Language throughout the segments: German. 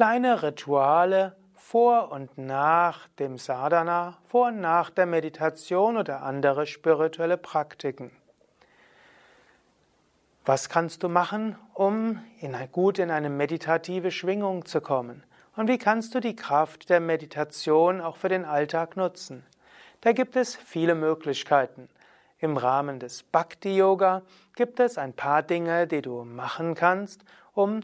Kleine Rituale vor und nach dem Sadhana, vor und nach der Meditation oder andere spirituelle Praktiken. Was kannst du machen, um in, gut in eine meditative Schwingung zu kommen? Und wie kannst du die Kraft der Meditation auch für den Alltag nutzen? Da gibt es viele Möglichkeiten. Im Rahmen des Bhakti-Yoga gibt es ein paar Dinge, die du machen kannst, um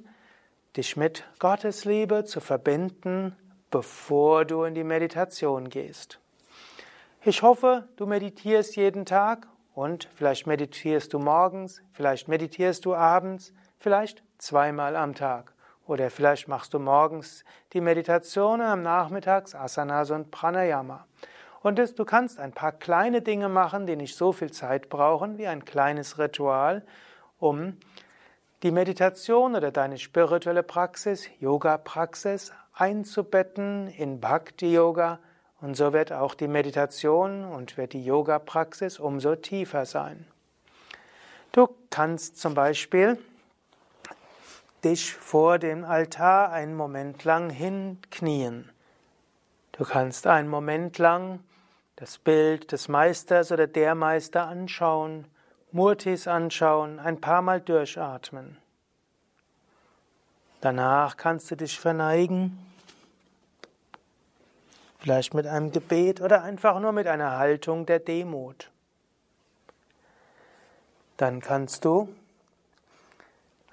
dich mit Gottes Liebe zu verbinden, bevor du in die Meditation gehst. Ich hoffe, du meditierst jeden Tag und vielleicht meditierst du morgens, vielleicht meditierst du abends, vielleicht zweimal am Tag. Oder vielleicht machst du morgens die Meditation und am Nachmittags Asanas und Pranayama. Und du kannst ein paar kleine Dinge machen, die nicht so viel Zeit brauchen, wie ein kleines Ritual, um die Meditation oder deine spirituelle Praxis, Yoga-Praxis einzubetten in Bhakti-Yoga. Und so wird auch die Meditation und wird die Yoga-Praxis umso tiefer sein. Du kannst zum Beispiel dich vor dem Altar einen Moment lang hinknien. Du kannst einen Moment lang das Bild des Meisters oder der Meister anschauen, Murtis anschauen, ein paar Mal durchatmen. Danach kannst du dich verneigen, vielleicht mit einem Gebet oder einfach nur mit einer Haltung der Demut. Dann kannst du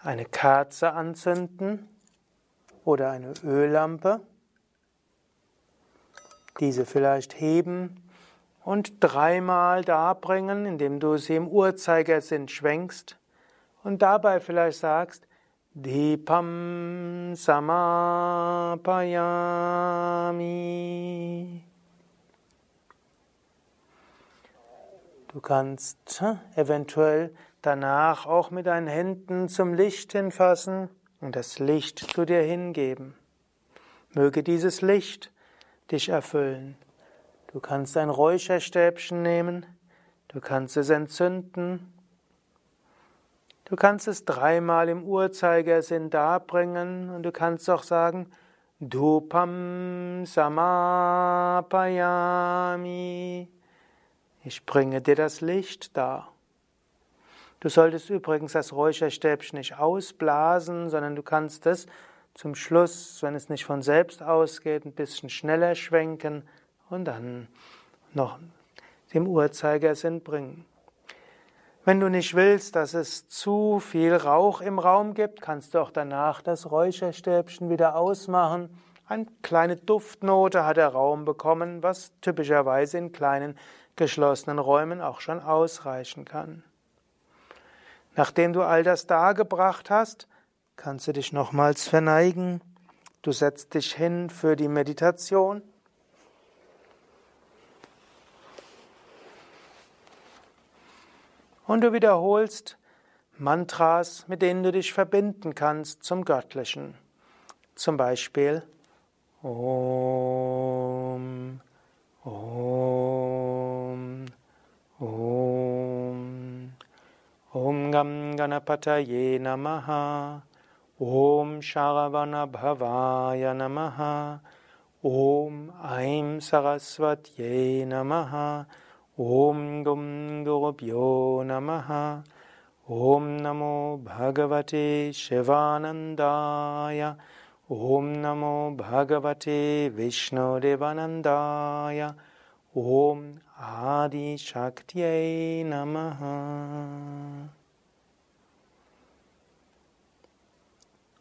eine Kerze anzünden oder eine Öllampe, diese vielleicht heben und dreimal darbringen, indem du sie im Uhrzeigersinn schwenkst und dabei vielleicht sagst, Dipam Samapayami. Du kannst hm, eventuell danach auch mit deinen Händen zum Licht hinfassen und das Licht zu dir hingeben. Möge dieses Licht dich erfüllen. Du kannst ein Räucherstäbchen nehmen, du kannst es entzünden, du kannst es dreimal im Uhrzeigersinn darbringen und du kannst auch sagen, Dupam Samapayami. Ich bringe dir das Licht dar. Du solltest übrigens das Räucherstäbchen nicht ausblasen, sondern du kannst es zum Schluss, wenn es nicht von selbst ausgeht, ein bisschen schneller schwenken und dann noch dem Uhrzeigersinn bringen. Wenn du nicht willst, dass es zu viel Rauch im Raum gibt, kannst du auch danach das Räucherstäbchen wieder ausmachen. Eine kleine Duftnote hat der Raum bekommen, was typischerweise in kleinen geschlossenen Räumen auch schon ausreichen kann. Nachdem du all das dargebracht hast, kannst du dich nochmals verneigen. Du setzt dich hin für die Meditation Und du wiederholst Mantras, mit denen du dich verbinden kannst zum Göttlichen. Zum Beispiel Om, Om, Om, Om Gam Ganapataye Namaha, Om Sharavana Bhavaya Namaha, Om Aim Saraswatye Namaha, Om Gum Gurubhyo Namaha Om Namo Bhagavate Shivanandaya Om Namo Bhagavate Vishnudevanandaya Om Adi Shaktiye Namaha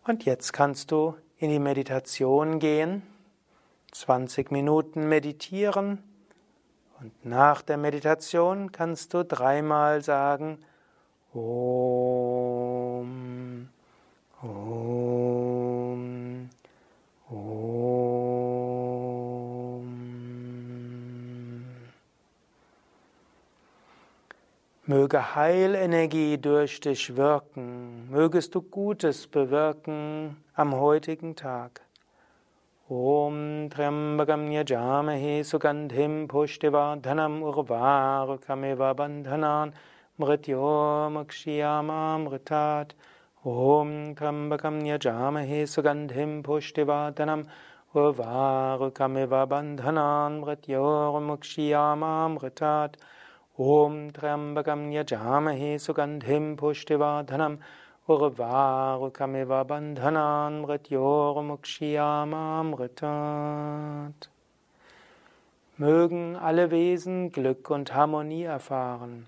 Und jetzt kannst du in die Meditation gehen, 20 Minuten meditieren und nach der Meditation kannst du dreimal sagen Om, Om, Om. Möge Heilenergie durch dich wirken, mögest du Gutes bewirken am heutigen Tag. ॐ त्र्यम्बकं यजामहे सुगन्धिं पुष्टिवर्धनम् उर्वारुकमिव बन्धनान् मृत्योमक्षियामामृतात्। ॐ त्र्यम्बकं यजामहे सुगन्धिं पुष्टिवर्धनम् उर्वारुकमिव बन्धनान् मृगत्योमुक्षियामां ॐ त्र्यम्बकं यजामहे सुगन्धिं पुष्टिवर्धनम् Urvarukamiva Bandhanan Mritat Mögen alle Wesen Glück und Harmonie erfahren.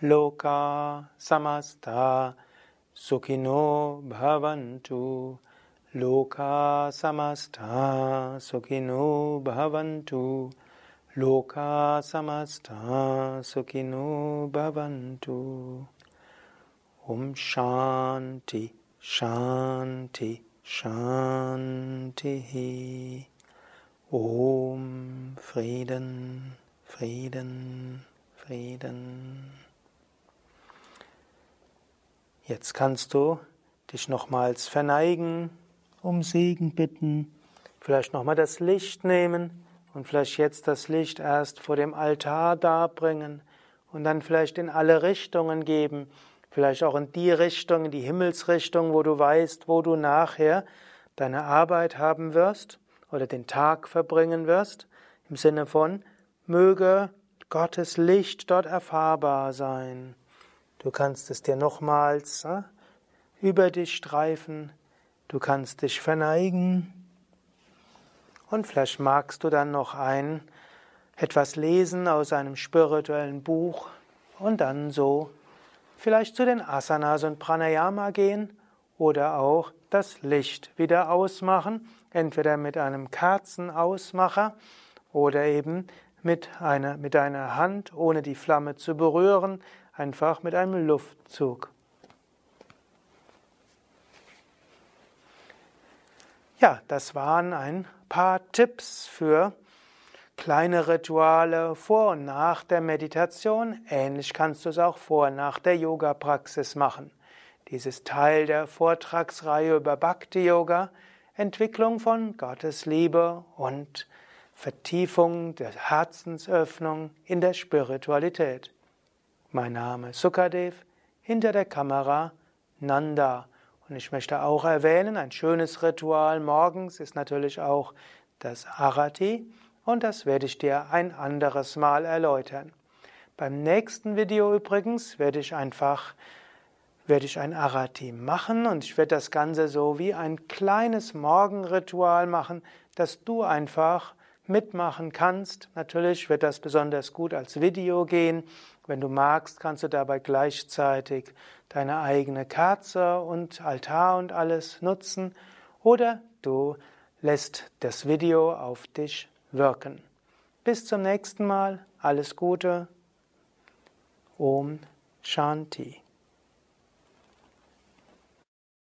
Loka Samasta Sukhino Bhavantu Loka Samasta Sukhino Bhavantu Loka samasta sukhino bhavantu. Om Shanti, Shanti, Shanti. Om Frieden, Frieden, Frieden. Jetzt kannst du dich nochmals verneigen, um Segen bitten, vielleicht nochmal das Licht nehmen und vielleicht jetzt das Licht erst vor dem Altar darbringen und dann vielleicht in alle Richtungen geben, vielleicht auch in die Richtung, in die Himmelsrichtung, wo du weißt, wo du nachher deine Arbeit haben wirst oder den Tag verbringen wirst, im Sinne von, möge Gottes Licht dort erfahrbar sein. Du kannst es dir nochmals äh, über dich streifen, du kannst dich verneigen, und vielleicht magst du dann noch ein etwas lesen aus einem spirituellen Buch und dann so vielleicht zu den Asanas und Pranayama gehen oder auch das Licht wieder ausmachen, entweder mit einem Kerzenausmacher oder eben mit einer, mit einer Hand, ohne die Flamme zu berühren, einfach mit einem Luftzug. Ja, das waren ein paar Tipps für kleine Rituale vor und nach der Meditation. Ähnlich kannst du es auch vor und nach der Yoga-Praxis machen. Dies ist Teil der Vortragsreihe über Bhakti-Yoga, Entwicklung von Gottes Liebe und Vertiefung der Herzensöffnung in der Spiritualität. Mein Name ist Sukadev, hinter der Kamera Nanda. Und ich möchte auch erwähnen, ein schönes Ritual morgens ist natürlich auch das Arati und das werde ich dir ein anderes Mal erläutern. Beim nächsten Video übrigens werde ich einfach werde ich ein Arati machen und ich werde das Ganze so wie ein kleines Morgenritual machen, dass du einfach mitmachen kannst. Natürlich wird das besonders gut als Video gehen. Wenn du magst, kannst du dabei gleichzeitig deine eigene Kerze und Altar und alles nutzen oder du lässt das Video auf dich wirken. Bis zum nächsten Mal, alles Gute. Om Shanti.